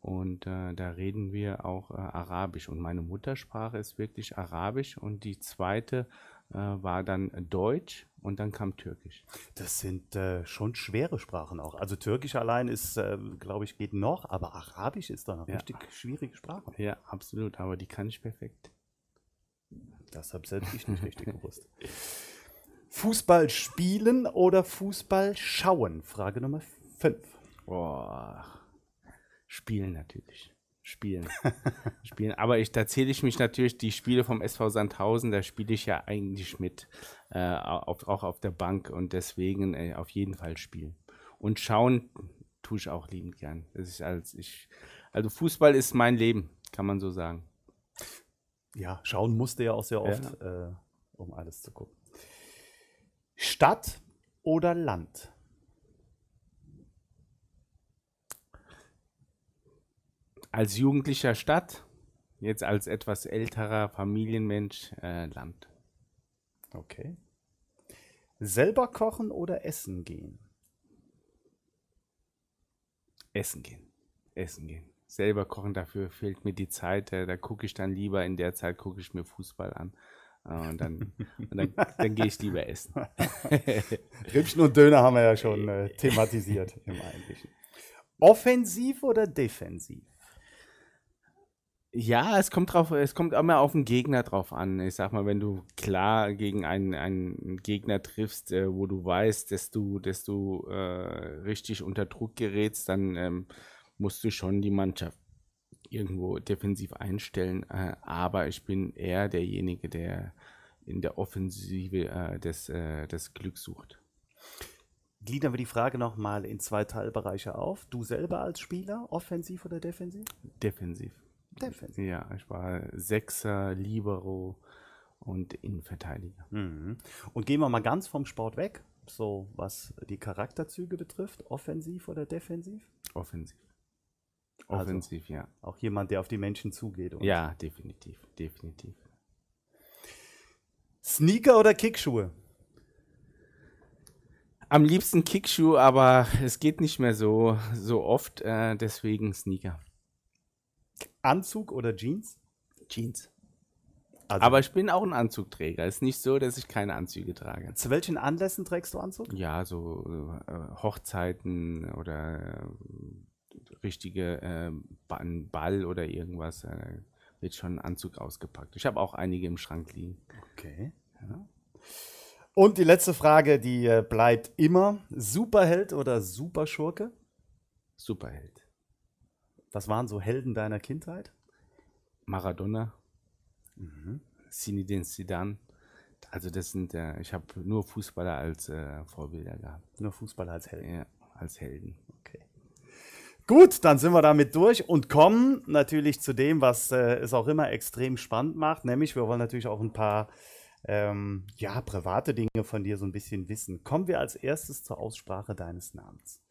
und äh, da reden wir auch äh, Arabisch. Und meine Muttersprache ist wirklich Arabisch und die zweite äh, war dann Deutsch und dann kam Türkisch. Das sind äh, schon schwere Sprachen auch. Also Türkisch allein ist, äh, glaube ich, geht noch, aber Arabisch ist dann eine Ja. richtig schwierige Sprache. Ja, absolut, aber die kann ich perfekt. Das habe selbst ich nicht richtig gewusst. Fußball spielen oder Fußball schauen? Frage Nummer 5. Boah. Spielen natürlich. Spielen. Spielen. Aber ich, da zähle ich mich natürlich die Spiele vom SV Sandhausen, da spiele ich ja eigentlich mit. Äh, auf, auch auf der Bank und deswegen äh, auf jeden Fall spielen. Und schauen tue ich auch liebend gern. Das ist als ich, also Fußball ist mein Leben, kann man so sagen. Ja, schauen musste ja auch sehr oft, äh, um alles zu gucken. Stadt oder Land? Als jugendlicher Stadt, jetzt als etwas älterer Familienmensch, äh, Land. Okay. Selber kochen oder essen gehen? Essen gehen. Essen gehen. Selber kochen, dafür fehlt mir die Zeit. äh, Da gucke ich dann lieber, in der Zeit gucke ich mir Fußball an. Und dann, und dann, dann gehe ich lieber essen. Rippchen und Döner haben wir ja schon äh, thematisiert im Eigentlichen. Offensiv oder defensiv? Ja, es kommt drauf, es kommt immer auf den Gegner drauf an. Ich sag mal, wenn du klar gegen einen, einen Gegner triffst, äh, wo du weißt, dass du, dass du äh, richtig unter Druck gerätst, dann ähm, musst du schon die Mannschaft irgendwo defensiv einstellen, äh, aber ich bin eher derjenige, der in der Offensive äh, des, äh, des Glücks sucht. Gliedern wir die Frage nochmal in zwei Teilbereiche auf. Du selber als Spieler, offensiv oder defensiv? Defensiv. Defensiv. Ja, ich war Sechser, Libero und Innenverteidiger. Mhm. Und gehen wir mal ganz vom Sport weg, so was die Charakterzüge betrifft, offensiv oder defensiv? Offensiv. Also- Offensiv, ja. Auch jemand, der auf die Menschen zugeht. Ja, definitiv, definitiv. Sneaker oder Kickschuhe? Am liebsten Kickschuh, aber es geht nicht mehr so, so oft, äh, deswegen Sneaker. Anzug oder Jeans? Jeans. Also, Aber ich bin auch ein Anzugträger. Es ist nicht so, dass ich keine Anzüge trage. zu welchen Anlässen trägst du Anzug? Ja, so äh, Hochzeiten oder äh, richtige äh, Ball oder irgendwas, äh, wird schon ein Anzug ausgepackt. Ich habe auch einige im Schrank liegen. Okay. Und die letzte Frage, die äh, bleibt immer: Superheld oder Superschurke? Superheld. Was waren so Helden deiner Kindheit? Maradona, Zinedine Zidane. Also das sind, äh, ich habe nur Fußballer als äh, Vorbilder gehabt. Nur Fußballer als Helden. Ja, als Helden. Okay. Gut, dann sind wir damit durch und kommen natürlich zu dem, was äh, es auch immer extrem spannend macht, nämlich wir wollen natürlich auch ein paar ähm, ja, private Dinge von dir so ein bisschen wissen. Kommen wir als erstes zur Aussprache deines Namens.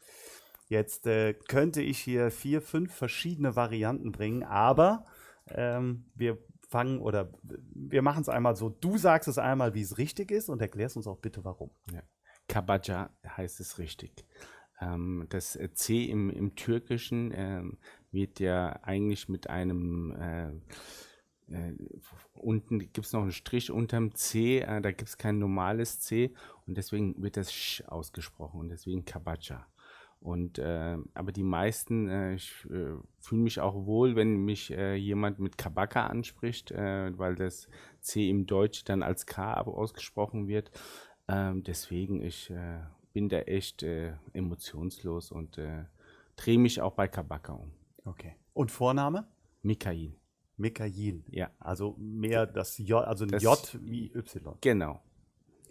Jetzt äh, könnte ich hier vier, fünf verschiedene Varianten bringen, aber ähm, wir fangen oder wir machen es einmal so. Du sagst es einmal, wie es richtig ist und erklärst uns auch bitte warum. Kabaja heißt es richtig. Ähm, das äh, C im, im Türkischen ähm, wird ja eigentlich mit einem äh, äh, unten gibt es noch einen Strich unterm C, äh, da gibt es kein normales C und deswegen wird das Sch ausgesprochen und deswegen Kabaja. Und äh, aber die meisten, äh, ich äh, fühle mich auch wohl, wenn mich äh, jemand mit Kabaka anspricht, äh, weil das C im Deutsch dann als K ausgesprochen wird. Ähm, deswegen, ich äh, bin da echt äh, emotionslos und äh, drehe mich auch bei Kabaka um. Okay. Und Vorname? Mikhail, Mikhail. ja, Also mehr das J, also ein Das- J wie Y. genau.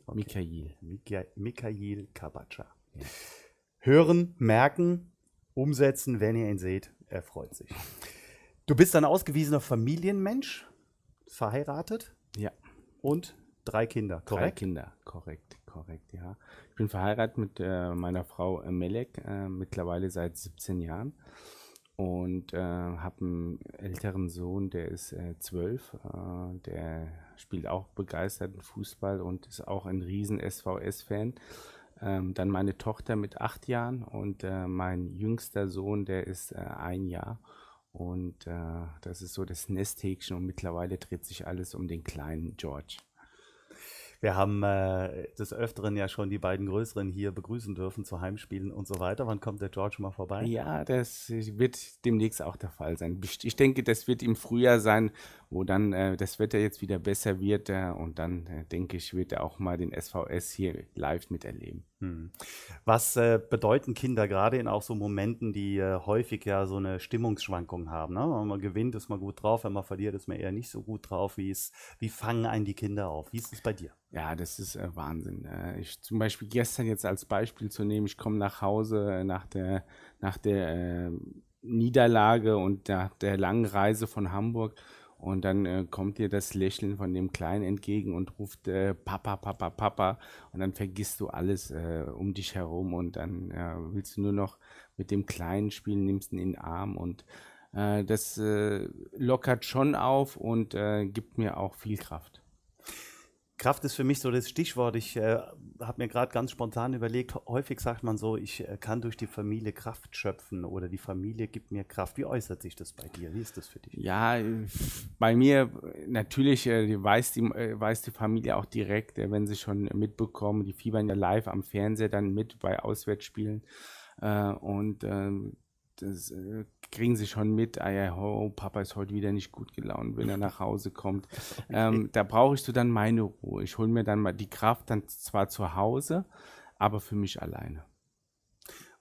Okay. Mikhail. Mika- Mikhail Kabatscha. Hören, merken, umsetzen, wenn ihr ihn seht, er freut sich. Du bist ein ausgewiesener Familienmensch, verheiratet Ja, und drei Kinder, drei korrekt? Kinder, korrekt, korrekt, ja. Ich bin verheiratet mit äh, meiner Frau äh, Melek, äh, mittlerweile seit 17 Jahren. Und äh, habe einen älteren Sohn, der ist äh, zwölf, äh, der spielt auch begeisterten Fußball und ist auch ein riesen SVS-Fan. Ähm, dann meine Tochter mit acht Jahren und äh, mein jüngster Sohn, der ist äh, ein Jahr. Und äh, das ist so das Nesthäkchen und mittlerweile dreht sich alles um den kleinen George. Wir haben äh, des Öfteren ja schon die beiden Größeren hier begrüßen dürfen zu Heimspielen und so weiter. Wann kommt der George mal vorbei? Ja, das wird demnächst auch der Fall sein. Ich denke, das wird im Frühjahr sein, wo dann äh, das Wetter jetzt wieder besser wird äh, und dann äh, denke ich, wird er auch mal den SVS hier live miterleben. Hm. Was äh, bedeuten Kinder gerade in auch so Momenten, die äh, häufig ja so eine Stimmungsschwankung haben? Ne? Wenn man gewinnt, ist man gut drauf, wenn man verliert, ist man eher nicht so gut drauf. Wie, ist, wie fangen einen die Kinder auf? Wie ist es bei dir? Ja, das ist äh, Wahnsinn. Ich zum Beispiel gestern jetzt als Beispiel zu nehmen, ich komme nach Hause nach der, nach der Niederlage und nach der langen Reise von Hamburg und dann äh, kommt dir das Lächeln von dem Kleinen entgegen und ruft äh, Papa, Papa, Papa. Und dann vergisst du alles äh, um dich herum. Und dann willst du nur noch mit dem Kleinen spielen, nimmst ihn in den Arm. Und äh, das äh, lockert schon auf und äh, gibt mir auch viel Kraft. Kraft ist für mich so das Stichwort. Ich äh, habe mir gerade ganz spontan überlegt, häufig sagt man so, ich äh, kann durch die Familie Kraft schöpfen oder die Familie gibt mir Kraft. Wie äußert sich das bei dir? Wie ist das für dich? Ja, bei mir natürlich äh, weiß, die, äh, weiß die Familie auch direkt, äh, wenn sie schon mitbekommen, die fiebern ja live am Fernseher dann mit bei Auswärtsspielen äh, und ähm, das kriegen sie schon mit, ah ja, oh, Papa ist heute wieder nicht gut gelaunt, wenn er nach Hause kommt. Ähm, da brauche ich so dann meine Ruhe. Ich hole mir dann mal die Kraft dann zwar zu Hause, aber für mich alleine.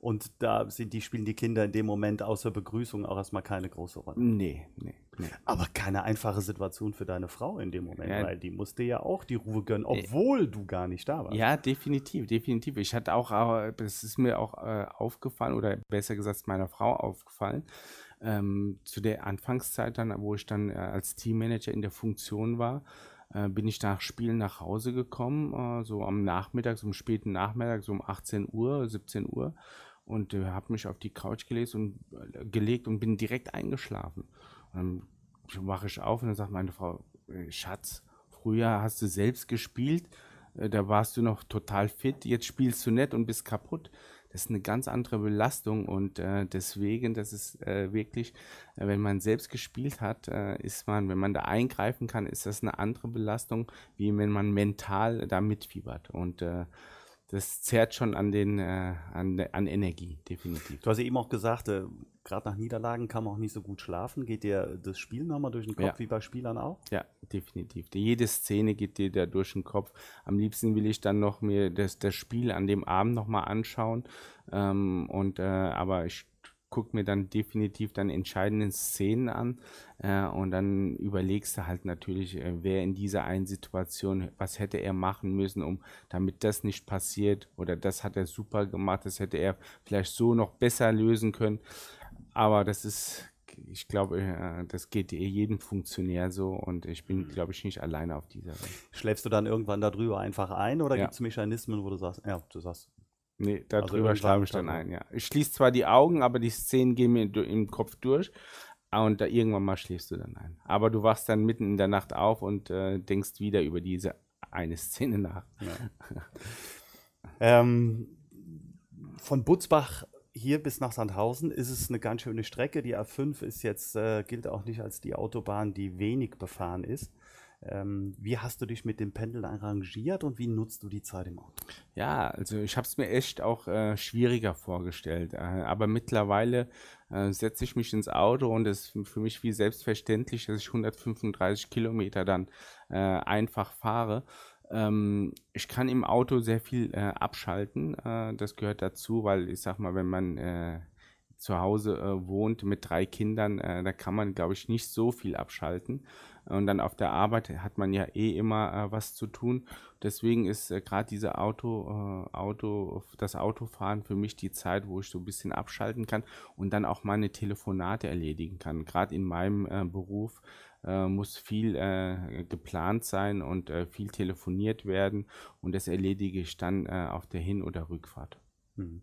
Und da sind die, spielen die Kinder in dem Moment außer Begrüßung auch erstmal keine große Rolle. Nee, nee, nee. Aber keine einfache Situation für deine Frau in dem Moment, Ja. weil die musste ja auch die Ruhe gönnen, obwohl du gar nicht da warst. Ja, definitiv, definitiv. Ich hatte auch, aber das ist mir auch äh, aufgefallen, oder besser gesagt, meiner Frau aufgefallen, ähm, zu der Anfangszeit dann, wo ich dann äh, als Teammanager in der Funktion war, äh, bin ich nach Spielen nach Hause gekommen, äh, so am Nachmittag, so am späten Nachmittag, so um 18 Uhr, 17 Uhr und äh, habe mich auf die Couch gelegt und, äh, gelegt und bin direkt eingeschlafen. Und dann wache ich auf und dann sagt meine Frau, äh, Schatz, früher hast du selbst gespielt, äh, da warst du noch total fit, jetzt spielst du nicht und bist kaputt. Das ist eine ganz andere Belastung und äh, deswegen, das ist äh, wirklich, wenn man selbst gespielt hat, ist man, wenn man da eingreifen kann, ist das eine andere Belastung, wie wenn man mental da mitfiebert. Und das zerrt schon an den, äh, an, an Energie, definitiv. Du hast ja eben auch gesagt, äh, gerade nach Niederlagen kann man auch nicht so gut schlafen. Geht dir das Spiel nochmal durch den Kopf, Ja. wie bei Spielern auch? Ja, definitiv. Jede Szene geht dir da durch den Kopf. Am liebsten will ich dann noch mir das, das Spiel an dem Abend nochmal anschauen. Ähm, und äh, aber ich gucke mir dann definitiv dann entscheidende Szenen an äh, und dann überlegst du halt natürlich, äh, wer in dieser einen Situation, was hätte er machen müssen, um damit das nicht passiert oder das hat er super gemacht, das hätte er vielleicht so noch besser lösen können. Aber das ist, ich glaube, äh, das geht jedem Funktionär so und ich bin, glaube ich, nicht alleine auf dieser Welt. Schläfst du dann irgendwann darüber einfach ein oder Ja. gibt es Mechanismen, wo du sagst, ja, du sagst, Nee, Also darüber irgendwann schlafe ich dann ein, ja. Ich schließe zwar die Augen, aber die Szenen gehen mir im Kopf durch ah, und da irgendwann mal schläfst du dann ein. Aber du wachst dann mitten in der Nacht auf und äh, denkst wieder über diese eine Szene nach. Ähm, von Butzbach hier bis nach Sandhausen ist es eine ganz schöne Strecke. Die A5 ist jetzt, äh, gilt auch nicht als die Autobahn, die wenig befahren ist. Ähm, wie hast du dich mit dem Pendeln arrangiert und wie nutzt du die Zeit im Auto? Ja, also ich habe es mir echt auch äh, schwieriger vorgestellt. Äh, aber mittlerweile äh, setze ich mich ins Auto und es ist für mich wie selbstverständlich, dass ich 135 Kilometer dann äh, einfach fahre. Ähm, ich kann im Auto sehr viel äh, abschalten. Äh, das gehört dazu, weil ich sag mal, wenn man zu Hause wohnt mit drei Kindern, da kann man, glaube ich, nicht so viel abschalten. Und dann auf der Arbeit hat man ja eh immer äh, was zu tun. Deswegen ist äh, gerade diese Auto, äh, Auto, das Autofahren für mich die Zeit, wo ich so ein bisschen abschalten kann und dann auch meine Telefonate erledigen kann. Gerade in meinem äh, Beruf äh, muss viel äh, geplant sein und äh, viel telefoniert werden und das erledige ich dann äh, auf der Hin- oder Rückfahrt. Hm.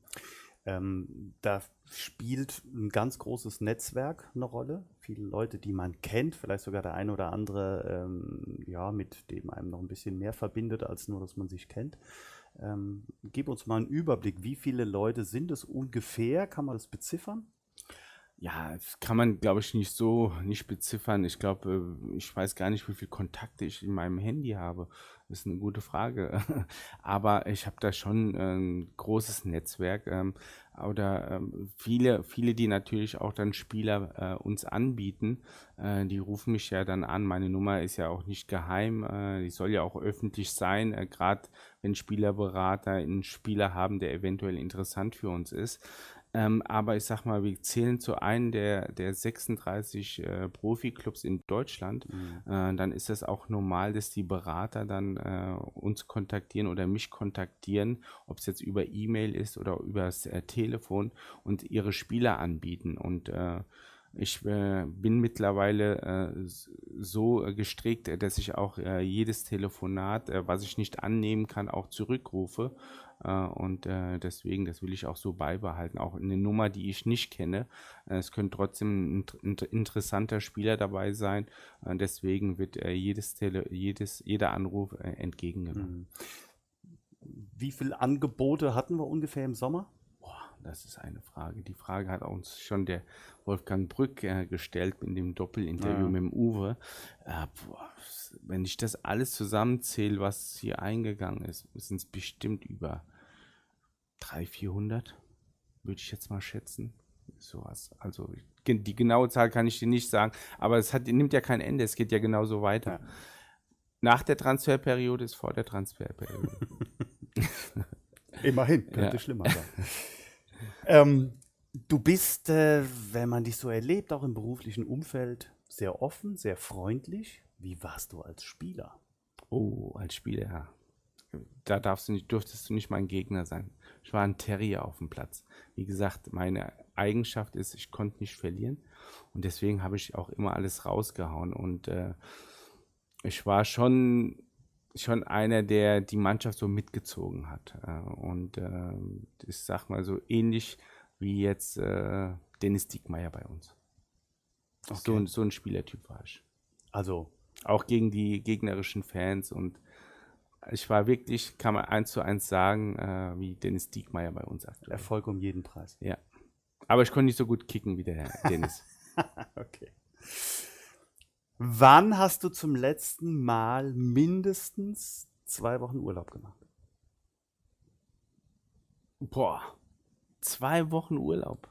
Ähm, da spielt ein ganz großes Netzwerk eine Rolle. Viele Leute, die man kennt, vielleicht sogar der eine oder andere, ähm, ja, mit dem einem noch ein bisschen mehr verbindet, als nur, dass man sich kennt. Ähm, gib uns mal einen Überblick. Wie viele Leute sind es ungefähr? Kann man das beziffern? Ja, das kann man, glaube ich, nicht so nicht beziffern. Ich glaube, äh, ich weiß gar nicht, wie viele Kontakte ich in meinem Handy habe. Das ist eine gute Frage. Aber ich habe da schon äh, ein großes Netzwerk. Oder ähm, viele, viele, die natürlich auch dann Spieler äh, uns anbieten, äh, die rufen mich ja dann an. Meine Nummer ist ja auch nicht geheim. Äh, die soll ja auch öffentlich sein, äh, gerade wenn Spielerberater einen Spieler haben, der eventuell interessant für uns ist. Ähm, aber ich sag mal, wir zählen zu einem der, der 36 äh, Profiklubs in Deutschland. Äh, dann ist es auch normal, dass die Berater dann äh, uns kontaktieren oder mich kontaktieren, ob es jetzt über E-Mail ist oder über das äh, Telefon und ihre Spieler anbieten. Und äh, ich äh, bin mittlerweile äh, so gestrickt, dass ich auch äh, jedes Telefonat, äh, was ich nicht annehmen kann, auch zurückrufe. Äh, und äh, deswegen, das will ich auch so beibehalten. Auch eine Nummer, die ich nicht kenne. Äh, es könnte trotzdem ein int- int- interessanter Spieler dabei sein. Deswegen wird jedes Tele jedes, jeder Anruf entgegengenommen. Wie viele Angebote hatten wir ungefähr im Sommer? Boah, das ist eine Frage. Die Frage hat uns schon der Wolfgang Brück äh, gestellt in dem Doppelinterview Ja. mit dem Uwe. Äh, boah, wenn ich das alles zusammenzähle, was hier eingegangen ist, sind es bestimmt über 300, 400, würde ich jetzt mal schätzen. Sowas. Also die genaue Zahl kann ich dir nicht sagen, aber es hat, nimmt ja kein Ende, es geht ja genauso weiter. Nach der Transferperiode ist vor der Transferperiode. Immerhin, könnte Ja. schlimmer sein. Ähm, du bist, äh, wenn man dich so erlebt, auch im beruflichen Umfeld, sehr offen, sehr freundlich. Wie warst du als Spieler? Oh, als Spieler, da darfst du nicht, durftest du nicht mein Gegner sein. Ich war ein Terrier auf dem Platz. Wie gesagt, meine Eigenschaft ist, ich konnte nicht verlieren und deswegen habe ich auch immer alles rausgehauen und äh, ich war schon schon einer, der die Mannschaft so mitgezogen hat äh, und äh, ich sag mal so ähnlich wie jetzt äh, Dennis Diekmeyer bei uns. Okay. So, so ein Spielertyp war ich. Also Auch gegen die gegnerischen Fans und ich war wirklich, kann man eins zu eins sagen, äh, wie Dennis Diekmeyer bei uns aktuell. Erfolg um jeden Preis. Ja. Aber ich konnte nicht so gut kicken wie der Herr Dennis. okay. Wann hast du zum letzten Mal mindestens zwei Wochen Urlaub gemacht? Boah, zwei Wochen Urlaub.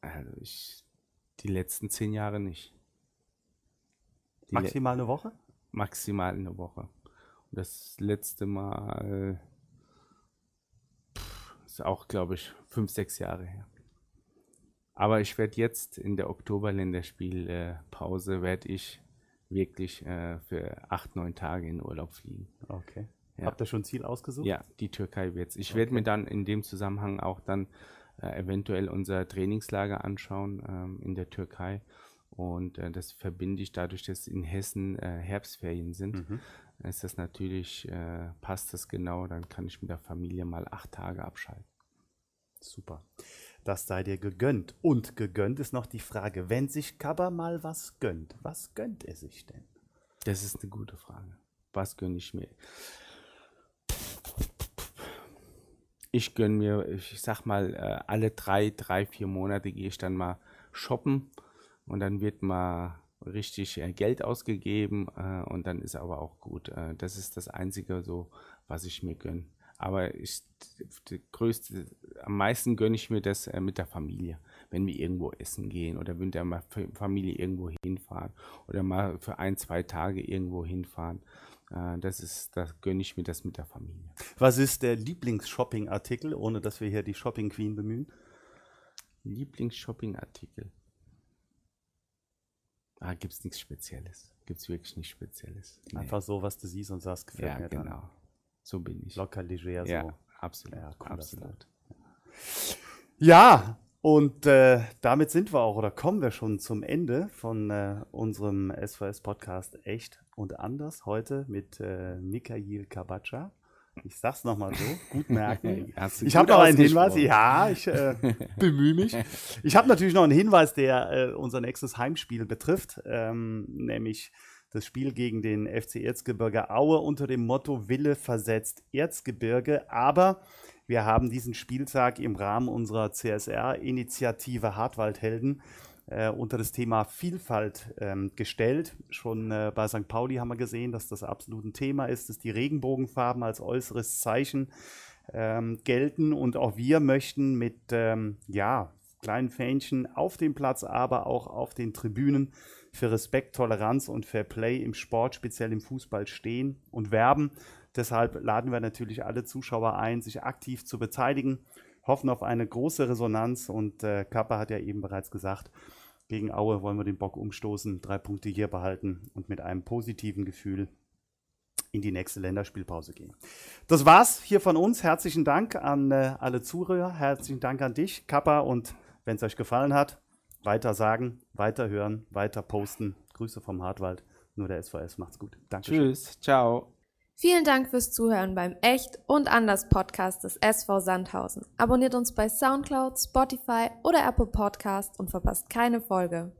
Also ich, die letzten zehn Jahre nicht. Die Maximal eine Woche? Maximal eine Woche. Und das letzte Mal pff, ist auch, glaube ich, fünf, sechs Jahre her. Aber ich werde jetzt in der Oktober-Länderspielpause werde ich wirklich äh, für acht, neun Tage in Urlaub fliegen. Okay. Ja. Habt ihr schon ein Ziel ausgesucht? Ja, die Türkei wird's. Ich werde mir dann in dem Zusammenhang auch dann äh, eventuell unser Trainingslager anschauen ähm, in der Türkei. Und äh, das verbinde ich dadurch, dass in Hessen äh, Herbstferien sind. Mhm. Ist das natürlich, äh, passt das genau, dann kann ich mit der Familie mal acht Tage abschalten. Super. Das sei dir gegönnt. Und gegönnt ist noch die Frage, wenn sich Kaba mal was gönnt, was gönnt er sich denn? Das ist eine gute Frage. Was gönne ich mir? Ich gönne mir, ich sag mal, äh, alle drei, drei, vier Monate gehe ich dann mal shoppen und dann wird mal richtig äh, Geld ausgegeben äh, und dann ist aber auch gut. Äh, das ist das Einzige so, was ich mir gönne. Aber ich, die größte, am meisten gönne ich mir das mit der Familie. Wenn wir irgendwo essen gehen oder wenn wir mal Familie irgendwo hinfahren oder mal für ein, zwei Tage irgendwo hinfahren. Das ist, da gönne ich mir das mit der Familie. Was ist der Lieblings-Shopping-Artikel, ohne dass wir hier die Shopping Queen bemühen? Lieblings-Shopping-Artikel. Ah, gibt's nichts Spezielles. Gibt's wirklich nichts Spezielles. Nee. Einfach so, was du siehst und sagst, gefällt ja, mir dann. genau. So bin ich. Locker, leger, so. Ja, absolut. Ja, cooler absolut. Ja, und äh, damit sind wir auch oder kommen wir schon zum Ende von äh, unserem SVS-Podcast Echt und Anders. Heute mit äh, Mikhail Kabatscha. Ich sag's nochmal so, gut merken. Ich habe noch einen Hinweis, ja, ich äh, bemühe mich. Ich habe natürlich noch einen Hinweis, der äh, unser nächstes Heimspiel betrifft, ähm, nämlich das Spiel gegen den FC Erzgebirge Aue unter dem Motto Wille versetzt Erzgebirge. Aber wir haben diesen Spieltag im Rahmen unserer CSR-Initiative Hartwaldhelden äh, unter das Thema Vielfalt ähm, gestellt. Schon äh, bei St. Pauli haben wir gesehen, dass das absolut ein Thema ist, dass die Regenbogenfarben als äußeres Zeichen ähm, gelten und auch wir möchten mit ähm, ja, kleinen Fähnchen auf dem Platz, aber auch auf den Tribünen für Respekt, Toleranz und Fair Play im Sport, speziell im Fußball stehen und werben. Deshalb laden wir natürlich alle Zuschauer ein, sich aktiv zu beteiligen, hoffen auf eine große Resonanz und äh, Kappa hat ja eben bereits gesagt, gegen Aue wollen wir den Bock umstoßen, drei Punkte hier behalten und mit einem positiven Gefühl in die nächste Länderspielpause gehen. Das war's hier von uns. Herzlichen Dank an äh, alle Zuhörer. Herzlichen Dank an dich, Kappa. Und wenn es euch gefallen hat, weiter sagen, weiter hören, weiter posten. Grüße vom Hartwald. Nur der SVS macht's gut. Dankeschön. Tschüss, ciao. Vielen Dank fürs Zuhören beim Echt und Anders Podcast des SV Sandhausen. Abonniert uns bei Soundcloud, Spotify oder Apple Podcast und verpasst keine Folge.